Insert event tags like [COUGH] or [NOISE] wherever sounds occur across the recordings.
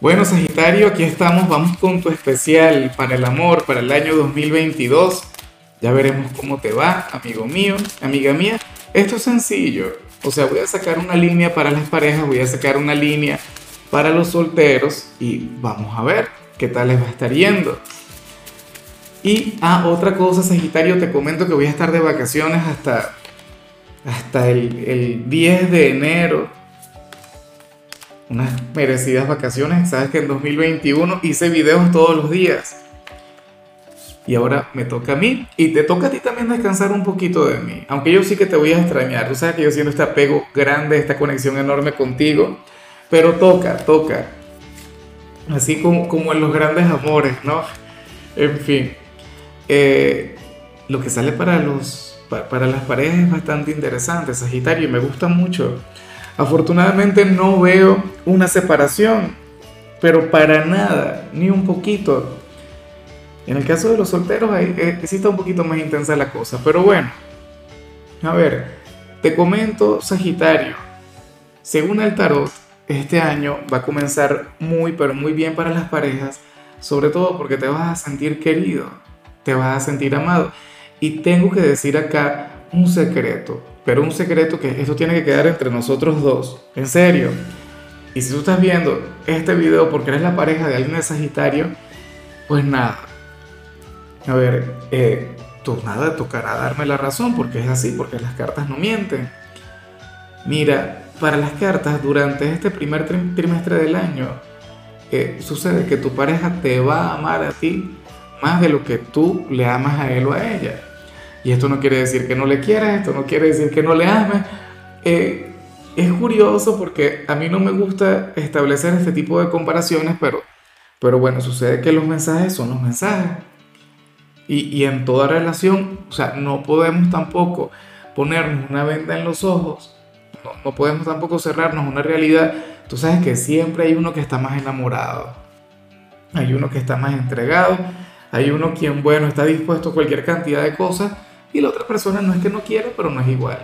Bueno, Sagitario, aquí estamos, vamos con tu especial para el amor, para el año 2022. Ya veremos cómo te va, amigo mío, amiga mía. Esto es sencillo, o sea, voy a sacar una línea para las parejas, voy a sacar una línea para los solteros y vamos a ver qué tal les va a estar yendo. Y, ah, otra cosa, Sagitario, te comento que voy a estar de vacaciones hasta, hasta el, el 10 de enero unas merecidas vacaciones. Sabes que en 2021 hice videos todos los días. Y ahora me toca a mí. Y te toca a ti también descansar un poquito de mí. Aunque yo sí que te voy a extrañar. Tú sabes que yo siento este apego grande, esta conexión enorme contigo. Pero toca, toca. Así como, como en los grandes amores, ¿no? En fin. Eh, lo que sale para, los, para las parejas es bastante interesante, Sagitario. Me gusta mucho. Afortunadamente no veo una separación, pero para nada, ni un poquito. En el caso de los solteros, ahí, eh, está un poquito más intensa la cosa, pero bueno. A ver, te comento, Sagitario. Según el tarot, este año va a comenzar muy, pero muy bien para las parejas, sobre todo porque te vas a sentir querido, te vas a sentir amado. Y tengo que decir acá un secreto pero un secreto que esto tiene que quedar entre nosotros dos, en serio. Y si tú estás viendo este video porque eres la pareja de alguien de Sagitario, pues nada. A ver, eh, tú nada tocará darme la razón porque es así, porque las cartas no mienten. Mira, para las cartas durante este primer trimestre del año, eh, sucede que tu pareja te va a amar a ti más de lo que tú le amas a él o a ella. Y esto no quiere decir que no le quieras, esto no quiere decir que no le ames. Eh, es curioso porque a mí no me gusta establecer este tipo de comparaciones, pero, pero bueno, sucede que los mensajes son los mensajes. Y, y en toda relación, o sea, no podemos tampoco ponernos una venda en los ojos, no, no podemos tampoco cerrarnos una realidad. Tú sabes que siempre hay uno que está más enamorado, hay uno que está más entregado, hay uno quien, bueno, está dispuesto a cualquier cantidad de cosas y la otra persona no es que no quiera, pero no es igual.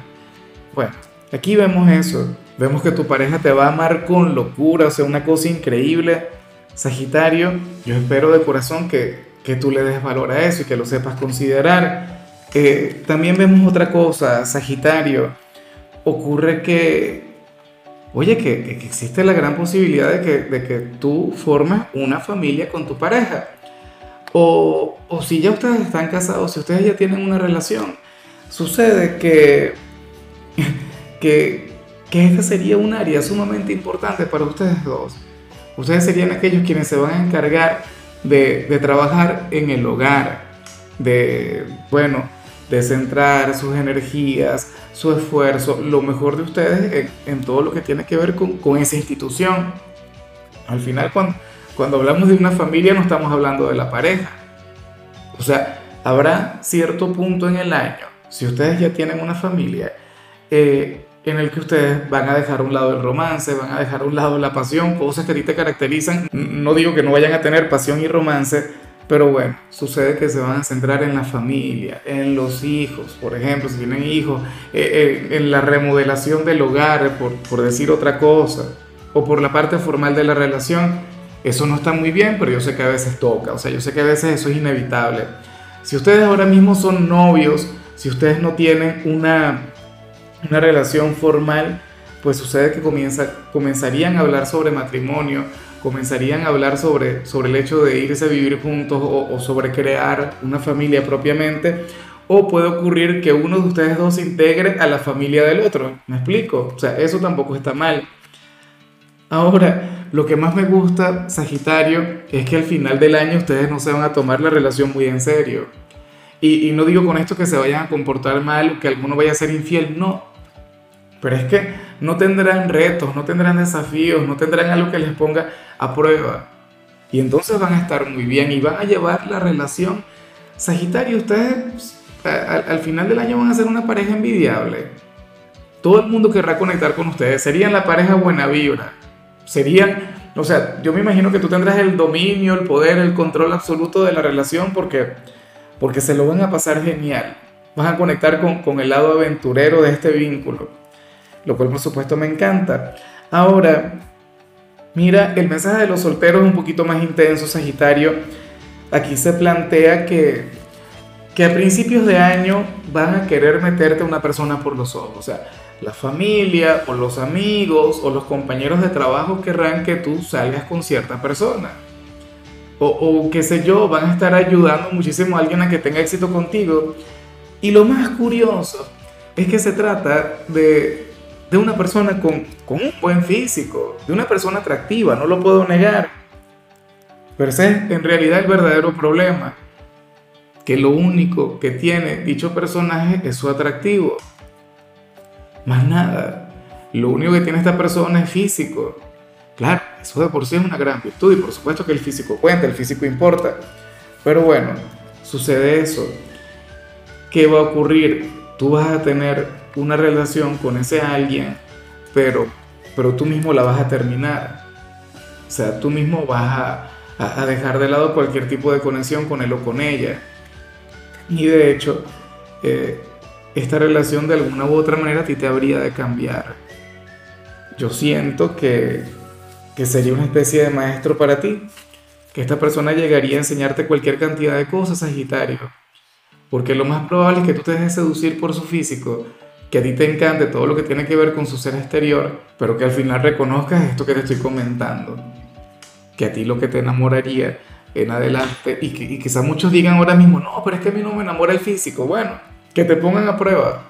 Bueno, aquí vemos eso. Vemos que tu pareja te va a amar con locura, o sea, una cosa increíble. Sagitario, yo espero de corazón que, que tú le des valor a eso y que lo sepas considerar. Eh, también vemos otra cosa, Sagitario. Ocurre que, oye, que, que existe la gran posibilidad de que, de que tú formes una familia con tu pareja. O, o si ya ustedes están casados, si ustedes ya tienen una relación, sucede que, [LAUGHS] que, que esta sería un área sumamente importante para ustedes dos. Ustedes serían aquellos quienes se van a encargar de, de trabajar en el hogar, de, bueno, de centrar sus energías, su esfuerzo, lo mejor de ustedes en, en todo lo que tiene que ver con, con esa institución. Al final, cuando cuando hablamos de una familia no estamos hablando de la pareja. O sea, habrá cierto punto en el año, si ustedes ya tienen una familia, eh, en el que ustedes van a dejar a un lado el romance, van a dejar a un lado la pasión, cosas que a ti te caracterizan. No digo que no vayan a tener pasión y romance, pero bueno, sucede que se van a centrar en la familia, en los hijos, por ejemplo, si tienen hijos, eh, eh, en la remodelación del hogar, por, por decir otra cosa, o por la parte formal de la relación eso no está muy bien, pero yo sé que a veces toca, o sea, yo sé que a veces eso es inevitable. Si ustedes ahora mismo son novios, si ustedes no tienen una, una relación formal, pues sucede que comienza, comenzarían a hablar sobre matrimonio, comenzarían a hablar sobre, sobre el hecho de irse a vivir juntos o, o sobre crear una familia propiamente, o puede ocurrir que uno de ustedes dos se integre a la familia del otro. ¿Me explico? O sea, eso tampoco está mal. Ahora, lo que más me gusta, Sagitario, es que al final del año ustedes no se van a tomar la relación muy en serio. Y, no digo con esto que se vayan a comportar mal que alguno vaya a ser infiel, no. Pero es que no tendrán retos, no tendrán desafíos, no tendrán algo que les ponga a prueba. Y entonces van a estar muy bien y van a llevar la relación. Sagitario, ustedes al, al final del año van a ser una pareja envidiable. Todo el mundo querrá conectar con ustedes. Serían la pareja buena vibra serían, o sea, yo me imagino que tú tendrás el dominio, el poder, el control absoluto de la relación porque, porque se lo van a pasar genial. Vas a conectar con, con el lado aventurero de este vínculo, lo cual por supuesto me encanta. Ahora, Mira, el mensaje de los solteros es un poquito más intenso, Sagitario. Aquí se plantea que, que a principios de año van a querer meterte a una persona por los ojos. O sea, la familia o los amigos o los compañeros de trabajo querrán que tú salgas con cierta persona. O, qué sé yo, van a estar ayudando muchísimo a alguien a que tenga éxito contigo. Y lo más curioso es que se trata de, de una persona con, con, un buen físico, de una persona atractiva, no lo puedo negar. Pero ese es en realidad el verdadero problema, que lo único que tiene dicho personaje es su atractivo. Más nada. Lo único que tiene esta persona es físico. Claro, eso de por sí es una gran virtud y por supuesto que el físico cuenta, el físico importa. Pero bueno, sucede eso. ¿Qué va a ocurrir? Tú vas a tener una relación con ese alguien, pero, pero tú mismo la vas a terminar. O sea, tú mismo vas a, dejar de lado cualquier tipo de conexión con él o con ella. Y de hecho, eh, esta relación de alguna u otra manera a ti te habría de cambiar. Yo siento que, que sería una especie de maestro para ti, que esta persona llegaría a enseñarte cualquier cantidad de cosas, Sagitario. Porque lo más probable es que tú te dejes seducir por su físico, que a ti te encante todo lo que tiene que ver con su ser exterior, pero que al final reconozcas esto que te estoy comentando. Que a ti lo que te enamoraría en adelante, y, que, y quizás muchos digan ahora mismo, no, pero es que a mí no me enamora el físico. Bueno, que te pongan a prueba,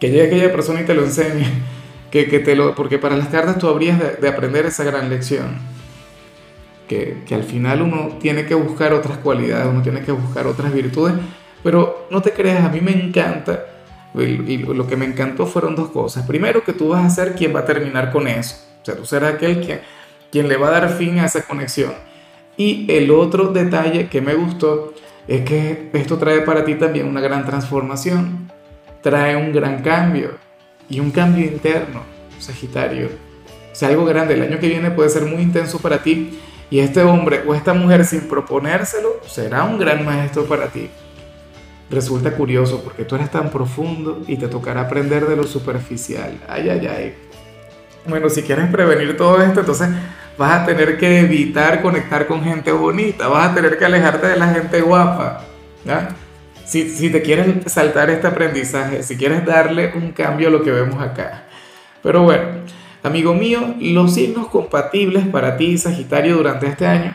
que llegue aquella persona y te lo enseñe, [LAUGHS] que, que te lo, porque para las cartas tú habrías de, de aprender esa gran lección, que, que, al final uno tiene que buscar otras cualidades, uno tiene que buscar otras virtudes, pero no te creas, a mí me encanta, y, y lo que me encantó fueron dos cosas. Primero, que tú vas a ser quien va a terminar con eso, o sea, tú serás aquel quien, quien le va a dar fin a esa conexión. Y el otro detalle que me gustó es que esto trae para ti también una gran transformación, trae un gran cambio y un cambio interno, Sagitario. O sea, algo grande, el año que viene puede ser muy intenso para ti y este hombre o esta mujer sin proponérselo será un gran maestro para ti. Resulta curioso porque tú eres tan profundo y te tocará aprender de lo superficial. Ay, ay, ay. Bueno, si quieres prevenir todo esto, entonces vas a tener que evitar conectar con gente bonita, vas a tener que alejarte de la gente guapa. Si, si te quieres saltar este aprendizaje, si quieres darle un cambio a lo que vemos acá. Pero bueno, amigo mío, los signos compatibles para ti, Sagitario, durante este año,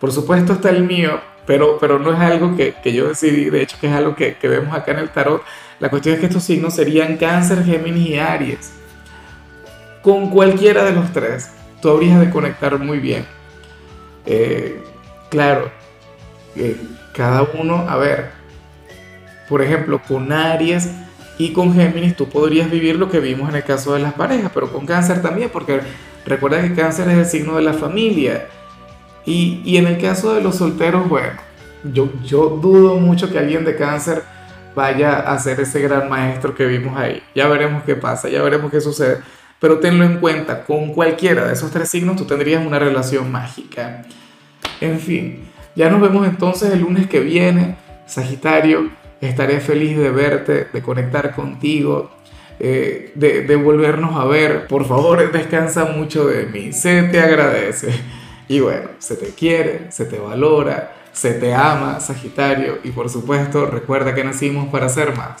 por supuesto está el mío, pero, pero no es algo que, que yo decidí, de hecho que es algo que, que vemos acá en el tarot. La cuestión es que estos signos serían Cáncer, Géminis y Aries. Con cualquiera de los tres tú habrías de conectar muy bien. Eh, claro, eh, cada uno, a ver, por ejemplo, con Aries y con Géminis tú podrías vivir lo que vimos en el caso de las parejas, pero con cáncer también, porque recuerda que cáncer es el signo de la familia. Y, y en el caso de los solteros, bueno, yo, yo dudo mucho que alguien de cáncer vaya a ser ese gran maestro que vimos ahí. Ya veremos qué pasa, ya veremos qué sucede pero tenlo en cuenta, con cualquiera de esos tres signos tú tendrías una relación mágica. En fin, ya nos vemos entonces el lunes que viene, Sagitario, estaré feliz de verte, de conectar contigo, eh, de, de volvernos a ver. Por favor, descansa mucho de mí, se te agradece. Y bueno, se te quiere, se te valora, se te ama, Sagitario, y por supuesto, recuerda que nacimos para ser más.